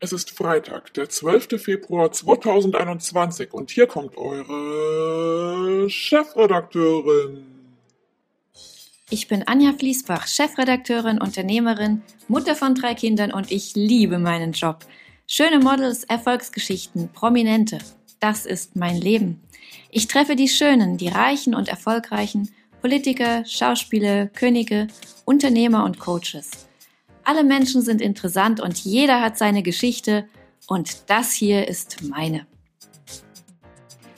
Es ist Freitag, der 12. Februar 2021 und hier kommt eure Chefredakteurin. Ich bin Anja Fließbach, Chefredakteurin, Unternehmerin, Mutter von drei Kindern und ich liebe meinen Job. Schöne Models, Erfolgsgeschichten, Prominente. Das ist mein Leben. Ich treffe die Schönen, die Reichen und Erfolgreichen, Politiker, Schauspieler, Könige, Unternehmer und Coaches. Alle Menschen sind interessant und jeder hat seine Geschichte und das hier ist meine.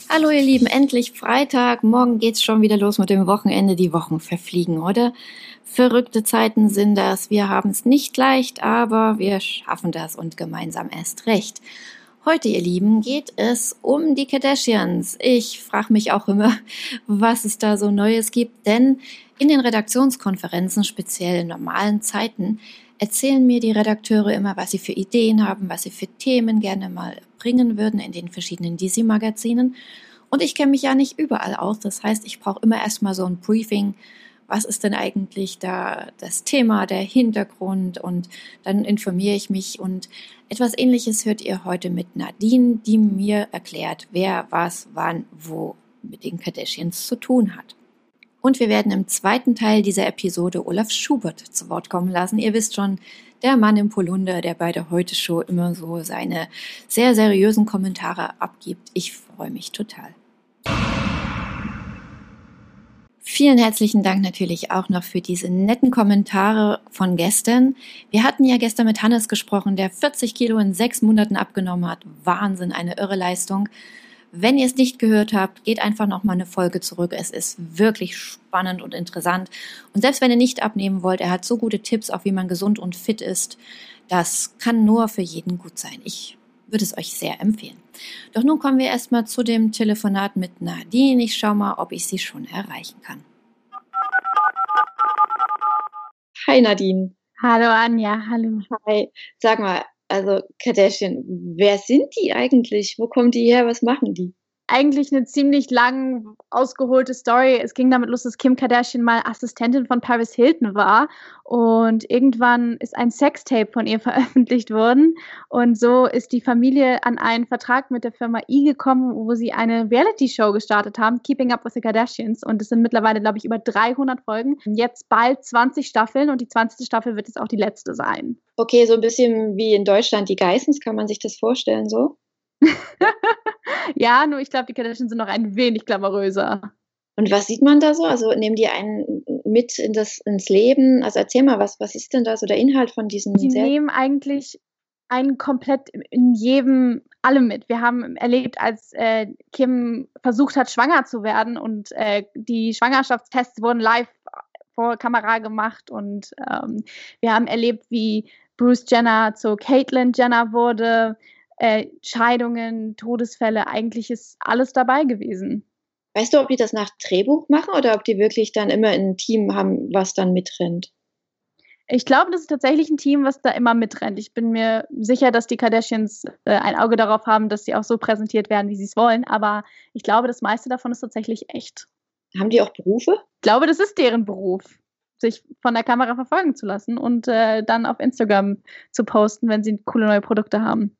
Hallo ihr Lieben, endlich Freitag. Morgen geht's schon wieder los mit dem Wochenende. Die Wochen verfliegen, oder? Verrückte Zeiten sind das. Wir haben es nicht leicht, aber wir schaffen das und gemeinsam erst recht. Heute, ihr Lieben, geht es um die Kardashians. Ich frage mich auch immer, was es da so Neues gibt, denn in den Redaktionskonferenzen, speziell in normalen Zeiten, erzählen mir die Redakteure immer, was sie für Ideen haben, was sie für Themen gerne mal bringen würden in den verschiedenen DC-Magazinen. Und ich kenne mich ja nicht überall aus. Das heißt, ich brauche immer erstmal so ein Briefing. Was ist denn eigentlich da das Thema, der Hintergrund? Und dann informiere ich mich. Und etwas Ähnliches hört ihr heute mit Nadine, die mir erklärt, wer was, wann, wo mit den Kardashians zu tun hat. Und wir werden im zweiten Teil dieser Episode Olaf Schubert zu Wort kommen lassen. Ihr wisst schon, der Mann im Polunder, der bei der Heute Show immer so seine sehr seriösen Kommentare abgibt. Ich freue mich total. Vielen herzlichen Dank natürlich auch noch für diese netten Kommentare von gestern. Wir hatten ja gestern mit Hannes gesprochen, der 40 Kilo in sechs Monaten abgenommen hat. Wahnsinn, eine irre Leistung. Wenn ihr es nicht gehört habt, geht einfach noch mal eine Folge zurück. Es ist wirklich spannend und interessant. Und selbst wenn ihr nicht abnehmen wollt, er hat so gute Tipps, auch wie man gesund und fit ist. Das kann nur für jeden gut sein. Ich würde es euch sehr empfehlen. Doch nun kommen wir erstmal zu dem Telefonat mit Nadine. Ich schaue mal, ob ich sie schon erreichen kann. Hi Nadine. Hallo Anja, hallo. Hi. Sag mal, also Kardashian, wer sind die eigentlich? Wo kommen die her? Was machen die? Eigentlich eine ziemlich lang ausgeholte Story. Es ging damit los, dass Kim Kardashian mal Assistentin von Paris Hilton war und irgendwann ist ein Sextape von ihr veröffentlicht worden und so ist die Familie an einen Vertrag mit der Firma E gekommen, wo sie eine Reality-Show gestartet haben, Keeping Up with the Kardashians und es sind mittlerweile, glaube ich, über 300 Folgen. Jetzt bald 20 Staffeln und die 20. Staffel wird jetzt auch die letzte sein. Okay, so ein bisschen wie in Deutschland die Geissens, kann man sich das vorstellen so? ja, nur ich glaube, die Kardashians sind noch ein wenig glamouröser. Und was sieht man da so? Also nehmen die einen mit in das, ins Leben? Also erzähl mal, was, was ist denn da so der Inhalt von diesen Die nehmen eigentlich einen komplett in jedem alle mit. Wir haben erlebt, als äh, Kim versucht hat, schwanger zu werden und äh, die Schwangerschaftstests wurden live vor Kamera gemacht und ähm, wir haben erlebt, wie Bruce Jenner zu Caitlyn Jenner wurde äh, Scheidungen, Todesfälle, eigentlich ist alles dabei gewesen. Weißt du, ob die das nach Drehbuch machen oder ob die wirklich dann immer ein Team haben, was dann mitrennt? Ich glaube, das ist tatsächlich ein Team, was da immer mitrennt. Ich bin mir sicher, dass die Kardashians äh, ein Auge darauf haben, dass sie auch so präsentiert werden, wie sie es wollen. Aber ich glaube, das meiste davon ist tatsächlich echt. Haben die auch Berufe? Ich glaube, das ist deren Beruf, sich von der Kamera verfolgen zu lassen und äh, dann auf Instagram zu posten, wenn sie coole neue Produkte haben.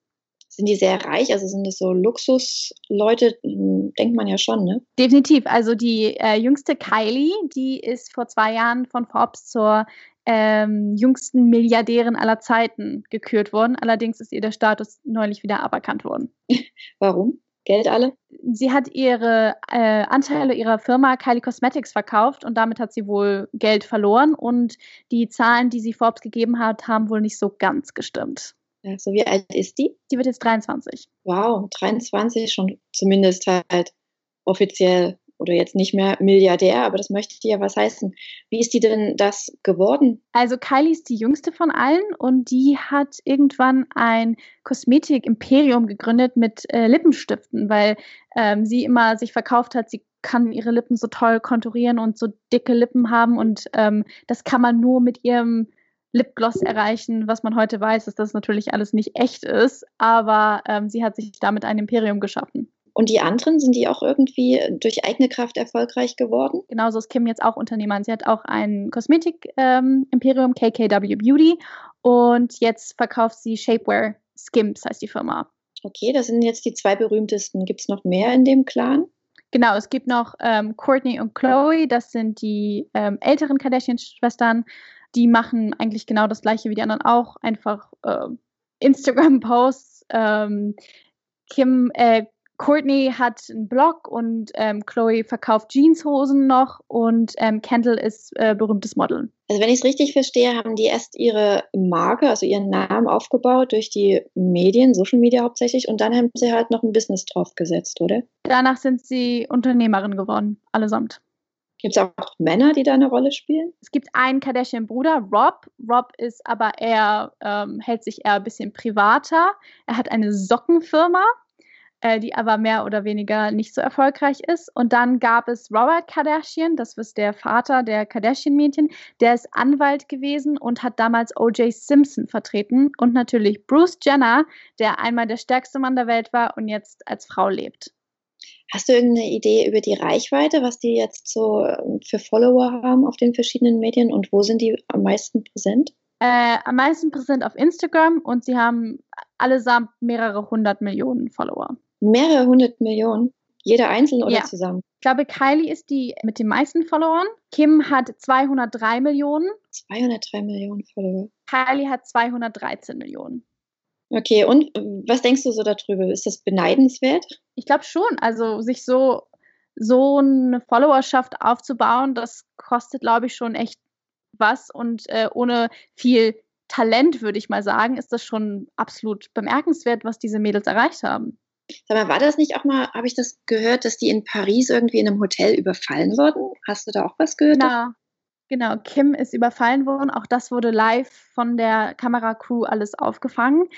Sind die sehr reich? Also sind das so Luxusleute? Hm, denkt man ja schon, ne? Definitiv. Also die äh, jüngste Kylie, die ist vor zwei Jahren von Forbes zur ähm, jüngsten Milliardärin aller Zeiten gekürt worden. Allerdings ist ihr der Status neulich wieder aberkannt worden. Warum? Geld alle? Sie hat ihre äh, Anteile ihrer Firma Kylie Cosmetics verkauft und damit hat sie wohl Geld verloren und die Zahlen, die sie Forbes gegeben hat, haben wohl nicht so ganz gestimmt. Ja, so wie alt ist die? Die wird jetzt 23. Wow, 23 schon zumindest halt offiziell oder jetzt nicht mehr Milliardär, aber das möchte ja was heißen. Wie ist die denn das geworden? Also Kylie ist die jüngste von allen und die hat irgendwann ein Kosmetik-Imperium gegründet mit äh, Lippenstiften, weil ähm, sie immer sich verkauft hat, sie kann ihre Lippen so toll konturieren und so dicke Lippen haben und ähm, das kann man nur mit ihrem Lipgloss erreichen, was man heute weiß, dass das natürlich alles nicht echt ist, aber ähm, sie hat sich damit ein Imperium geschaffen. Und die anderen, sind die auch irgendwie durch eigene Kraft erfolgreich geworden? Genauso ist Kim jetzt auch Unternehmerin. Sie hat auch ein Kosmetik-Imperium, ähm, KKW Beauty, und jetzt verkauft sie Shapewear Skims heißt die Firma. Okay, das sind jetzt die zwei berühmtesten. Gibt es noch mehr in dem Clan? Genau, es gibt noch ähm, Courtney und Chloe, das sind die ähm, älteren Kardashian-Schwestern. Die machen eigentlich genau das gleiche wie die anderen auch, einfach äh, Instagram-Posts. Ähm, Kim, äh, Courtney hat einen Blog und ähm, Chloe verkauft Jeanshosen noch und ähm, Kendall ist äh, berühmtes Model. Also wenn ich es richtig verstehe, haben die erst ihre Marke, also ihren Namen aufgebaut durch die Medien, Social Media hauptsächlich, und dann haben sie halt noch ein Business draufgesetzt, oder? Danach sind sie Unternehmerin geworden, allesamt. Gibt es auch Männer, die da eine Rolle spielen? Es gibt einen Kardashian-Bruder, Rob. Rob ist aber eher, ähm, hält sich eher ein bisschen privater. Er hat eine Sockenfirma äh, die aber mehr oder weniger nicht so erfolgreich ist. Und dann gab es Robert Kardashian, das ist der Vater der Kardashian-Mädchen, der ist Anwalt gewesen und hat damals O.J. Simpson vertreten. Und natürlich Bruce Jenner, der einmal der stärkste Mann der Welt war und jetzt als Frau lebt. Hast du irgendeine Idee über die Reichweite, was die jetzt so ähm, für Follower haben auf den verschiedenen Medien und wo sind die am meisten präsent? Äh, am meisten präsent auf Instagram und sie haben allesamt mehrere hundert Millionen Follower mehrere hundert Millionen. Jeder einzeln oder ja. zusammen? Ich glaube, Kylie ist die mit den meisten Followern. Kim hat 203 Millionen. 203 Millionen Follower. Kylie hat 213 Millionen. Okay, und was denkst du so darüber? Ist das beneidenswert? Ich glaube schon. Also sich so, so eine Followerschaft aufzubauen, das kostet, glaube ich, schon echt was. Und äh, ohne viel Talent, würde ich mal sagen, ist das schon absolut bemerkenswert, was diese Mädels erreicht haben. Sag mal, war das nicht auch mal, habe ich das gehört, dass die in Paris irgendwie in einem Hotel überfallen wurden? Hast du da auch was gehört? Genau. Genau, Kim ist überfallen worden. Auch das wurde live von der Kameracrew alles aufgefangen.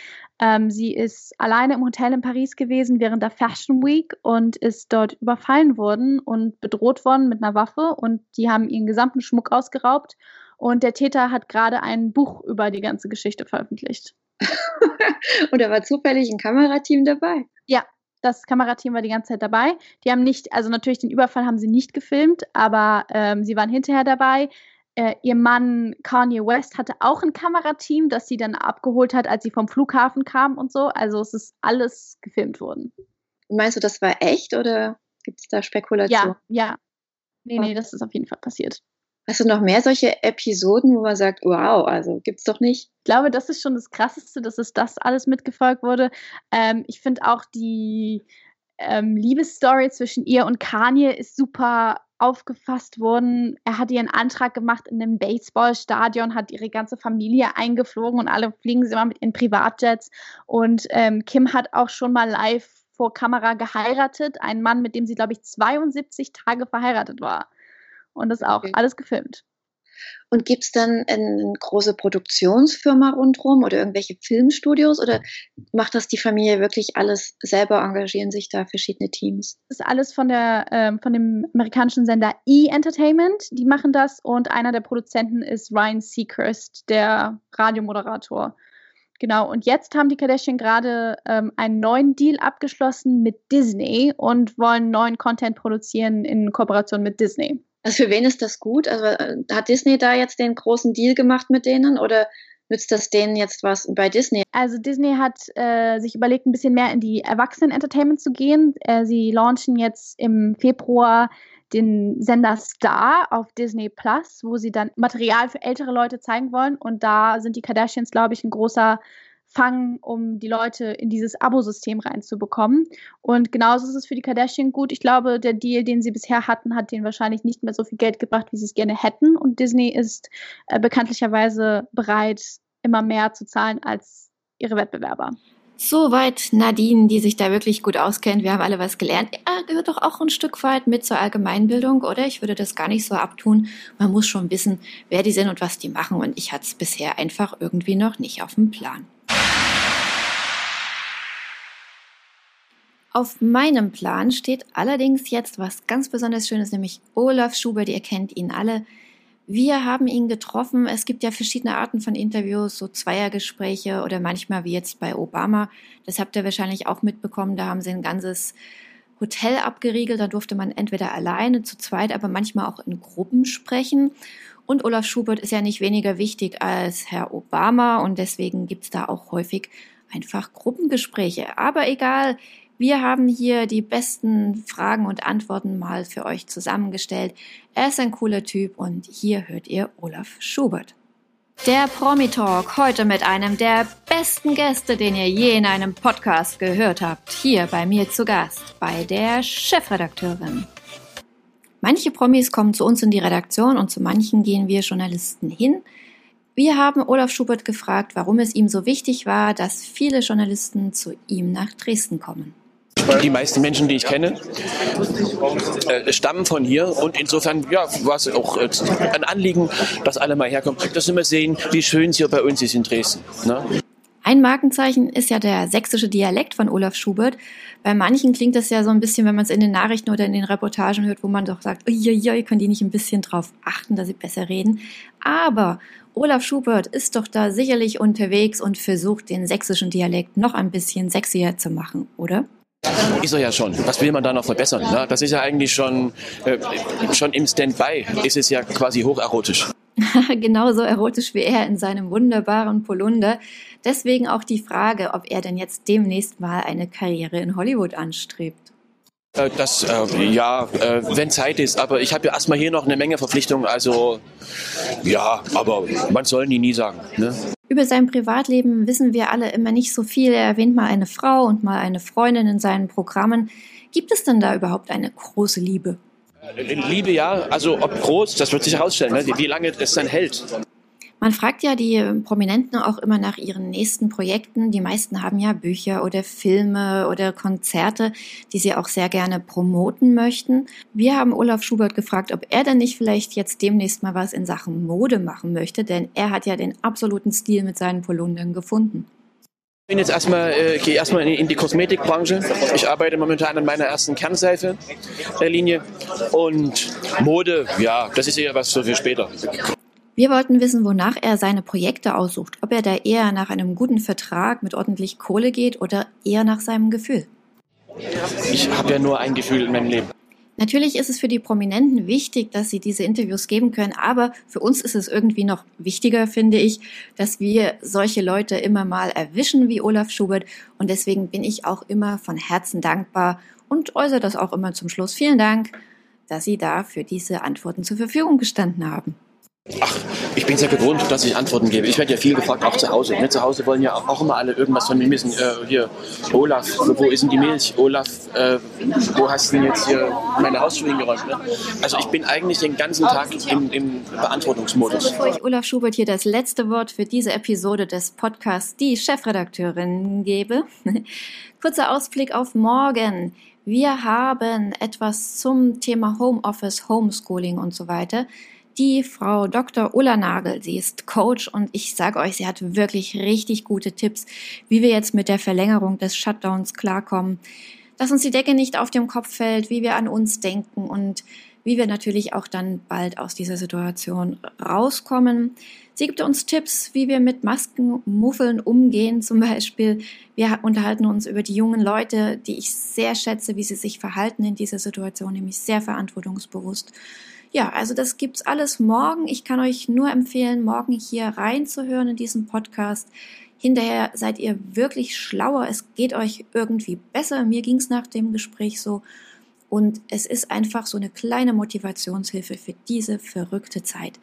Ähm, sie ist alleine im Hotel in Paris gewesen während der Fashion Week und ist dort überfallen worden und bedroht worden mit einer Waffe. Und die haben ihren gesamten Schmuck ausgeraubt. Und der Täter hat gerade ein Buch über die ganze Geschichte veröffentlicht. und da war zufällig ein Kamerateam dabei. Ja, das Kamerateam war die ganze Zeit dabei. Die haben nicht, also natürlich den Überfall haben sie nicht gefilmt, aber ähm, sie waren hinterher dabei. Äh, ihr Mann Kanye West hatte auch ein Kamerateam, das sie dann abgeholt hat, als sie vom Flughafen kam und so. Also es ist alles gefilmt worden. Meinst du, das war echt oder gibt es da Spekulationen? Ja, ja. Nee, nee, das ist auf jeden Fall passiert. Hast du noch mehr solche Episoden, wo man sagt, wow, also gibt's doch nicht? Ich glaube, das ist schon das Krasseste, dass es das alles mitgefolgt wurde. Ähm, ich finde auch die ähm, Liebesstory zwischen ihr und Kanye ist super aufgefasst worden. Er hat ihren Antrag gemacht in einem Baseballstadion, hat ihre ganze Familie eingeflogen und alle fliegen sie immer mit in Privatjets. Und ähm, Kim hat auch schon mal live vor Kamera geheiratet, einen Mann, mit dem sie, glaube ich, 72 Tage verheiratet war und das auch okay. alles gefilmt. Und gibt es dann eine große Produktionsfirma rundherum oder irgendwelche Filmstudios oder macht das die Familie wirklich alles selber, engagieren sich da verschiedene Teams? Das ist alles von, der, ähm, von dem amerikanischen Sender E-Entertainment, die machen das und einer der Produzenten ist Ryan Seacrest, der Radiomoderator. Genau, und jetzt haben die Kardashian gerade ähm, einen neuen Deal abgeschlossen mit Disney und wollen neuen Content produzieren in Kooperation mit Disney. Also für wen ist das gut? Also äh, hat Disney da jetzt den großen Deal gemacht mit denen oder nützt das denen jetzt was bei Disney? Also Disney hat äh, sich überlegt, ein bisschen mehr in die Erwachsenen-Entertainment zu gehen. Äh, sie launchen jetzt im Februar den Sender Star auf Disney Plus, wo sie dann Material für ältere Leute zeigen wollen. Und da sind die Kardashians, glaube ich, ein großer fangen, um die Leute in dieses Abo-System reinzubekommen. Und genauso ist es für die Kardashian gut. Ich glaube, der Deal, den sie bisher hatten, hat denen wahrscheinlich nicht mehr so viel Geld gebracht, wie sie es gerne hätten. Und Disney ist äh, bekanntlicherweise bereit, immer mehr zu zahlen als ihre Wettbewerber. Soweit Nadine, die sich da wirklich gut auskennt. Wir haben alle was gelernt. Er gehört doch auch ein Stück weit mit zur Allgemeinbildung, oder? Ich würde das gar nicht so abtun. Man muss schon wissen, wer die sind und was die machen. Und ich hatte es bisher einfach irgendwie noch nicht auf dem Plan. Auf meinem Plan steht allerdings jetzt was ganz besonders Schönes, nämlich Olaf Schubert. Ihr kennt ihn alle. Wir haben ihn getroffen. Es gibt ja verschiedene Arten von Interviews, so Zweiergespräche oder manchmal wie jetzt bei Obama. Das habt ihr wahrscheinlich auch mitbekommen. Da haben sie ein ganzes Hotel abgeriegelt. Da durfte man entweder alleine, zu zweit, aber manchmal auch in Gruppen sprechen. Und Olaf Schubert ist ja nicht weniger wichtig als Herr Obama und deswegen gibt es da auch häufig einfach Gruppengespräche. Aber egal, wir haben hier die besten Fragen und Antworten mal für euch zusammengestellt. Er ist ein cooler Typ und hier hört ihr Olaf Schubert. Der Promi Talk heute mit einem der besten Gäste, den ihr je in einem Podcast gehört habt. Hier bei mir zu Gast, bei der Chefredakteurin. Manche Promis kommen zu uns in die Redaktion und zu manchen gehen wir Journalisten hin. Wir haben Olaf Schubert gefragt, warum es ihm so wichtig war, dass viele Journalisten zu ihm nach Dresden kommen. Die meisten Menschen, die ich kenne, äh, stammen von hier und insofern ja, war es auch äh, ein Anliegen, dass alle mal herkommen, dass sie mal sehen, wie schön es hier bei uns ist in Dresden. Ne? Ein Markenzeichen ist ja der sächsische Dialekt von Olaf Schubert. Bei manchen klingt das ja so ein bisschen, wenn man es in den Nachrichten oder in den Reportagen hört, wo man doch sagt, ja, können die nicht ein bisschen drauf achten, dass sie besser reden. Aber Olaf Schubert ist doch da sicherlich unterwegs und versucht, den sächsischen Dialekt noch ein bisschen sexier zu machen, oder? Ist er ja schon. Was will man da noch verbessern? Ne? Das ist ja eigentlich schon, äh, schon im Standby. Ist es ja quasi hocherotisch. Genauso erotisch wie er in seinem wunderbaren Polunder. Deswegen auch die Frage, ob er denn jetzt demnächst mal eine Karriere in Hollywood anstrebt. Äh, das, äh, ja, äh, wenn Zeit ist. Aber ich habe ja erstmal hier noch eine Menge Verpflichtungen. Also, ja, aber man soll nie, nie sagen. Ne? Über sein Privatleben wissen wir alle immer nicht so viel. Er erwähnt mal eine Frau und mal eine Freundin in seinen Programmen. Gibt es denn da überhaupt eine große Liebe? Liebe ja, also ob groß, das wird sich herausstellen, ne? wie lange es dann hält. Man fragt ja die Prominenten auch immer nach ihren nächsten Projekten. Die meisten haben ja Bücher oder Filme oder Konzerte, die sie auch sehr gerne promoten möchten. Wir haben Olaf Schubert gefragt, ob er denn nicht vielleicht jetzt demnächst mal was in Sachen Mode machen möchte, denn er hat ja den absoluten Stil mit seinen Polundern gefunden. Ich bin jetzt erstmal, äh, gehe erstmal in, die Kosmetikbranche. Ich arbeite momentan an meiner ersten Kernseife-Linie. Und Mode, ja, das ist eher was für später. Wir wollten wissen, wonach er seine Projekte aussucht, ob er da eher nach einem guten Vertrag mit ordentlich Kohle geht oder eher nach seinem Gefühl. Ich habe ja nur ein Gefühl in meinem Leben. Natürlich ist es für die Prominenten wichtig, dass sie diese Interviews geben können, aber für uns ist es irgendwie noch wichtiger, finde ich, dass wir solche Leute immer mal erwischen wie Olaf Schubert und deswegen bin ich auch immer von Herzen dankbar und äußere das auch immer zum Schluss. Vielen Dank, dass Sie da für diese Antworten zur Verfügung gestanden haben. Ach, ich bin ja gewohnt, dass ich Antworten gebe. Ich werde ja viel gefragt, auch zu Hause. Ne? Zu Hause wollen ja auch immer alle irgendwas von mir wissen. Äh, hier, Olaf, wo ist denn die Milch? Olaf, äh, wo hast du denn jetzt hier meine Hausschuhe hingeräumt? Ne? Also ich bin eigentlich den ganzen Tag im, im Beantwortungsmodus. Bevor ich Olaf Schubert hier das letzte Wort für diese Episode des Podcasts Die Chefredakteurin gebe, kurzer Ausblick auf morgen. Wir haben etwas zum Thema Homeoffice, Homeschooling und so weiter die Frau Dr. Ulla Nagel. Sie ist Coach und ich sage euch, sie hat wirklich richtig gute Tipps, wie wir jetzt mit der Verlängerung des Shutdowns klarkommen, dass uns die Decke nicht auf dem Kopf fällt, wie wir an uns denken und wie wir natürlich auch dann bald aus dieser Situation rauskommen. Sie gibt uns Tipps, wie wir mit Maskenmuffeln umgehen. Zum Beispiel, wir unterhalten uns über die jungen Leute, die ich sehr schätze, wie sie sich verhalten in dieser Situation, nämlich sehr verantwortungsbewusst. Ja, also das gibt's alles morgen. Ich kann euch nur empfehlen, morgen hier reinzuhören in diesen Podcast. Hinterher seid ihr wirklich schlauer. Es geht euch irgendwie besser. Mir ging's nach dem Gespräch so. Und es ist einfach so eine kleine Motivationshilfe für diese verrückte Zeit.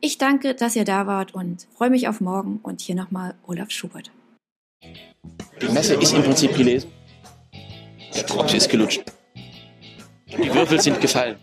Ich danke, dass ihr da wart und freue mich auf morgen. Und hier nochmal Olaf Schubert. Die Messe ist im Prinzip gelesen. Der Tropf ist gelutscht. Die Würfel sind gefallen.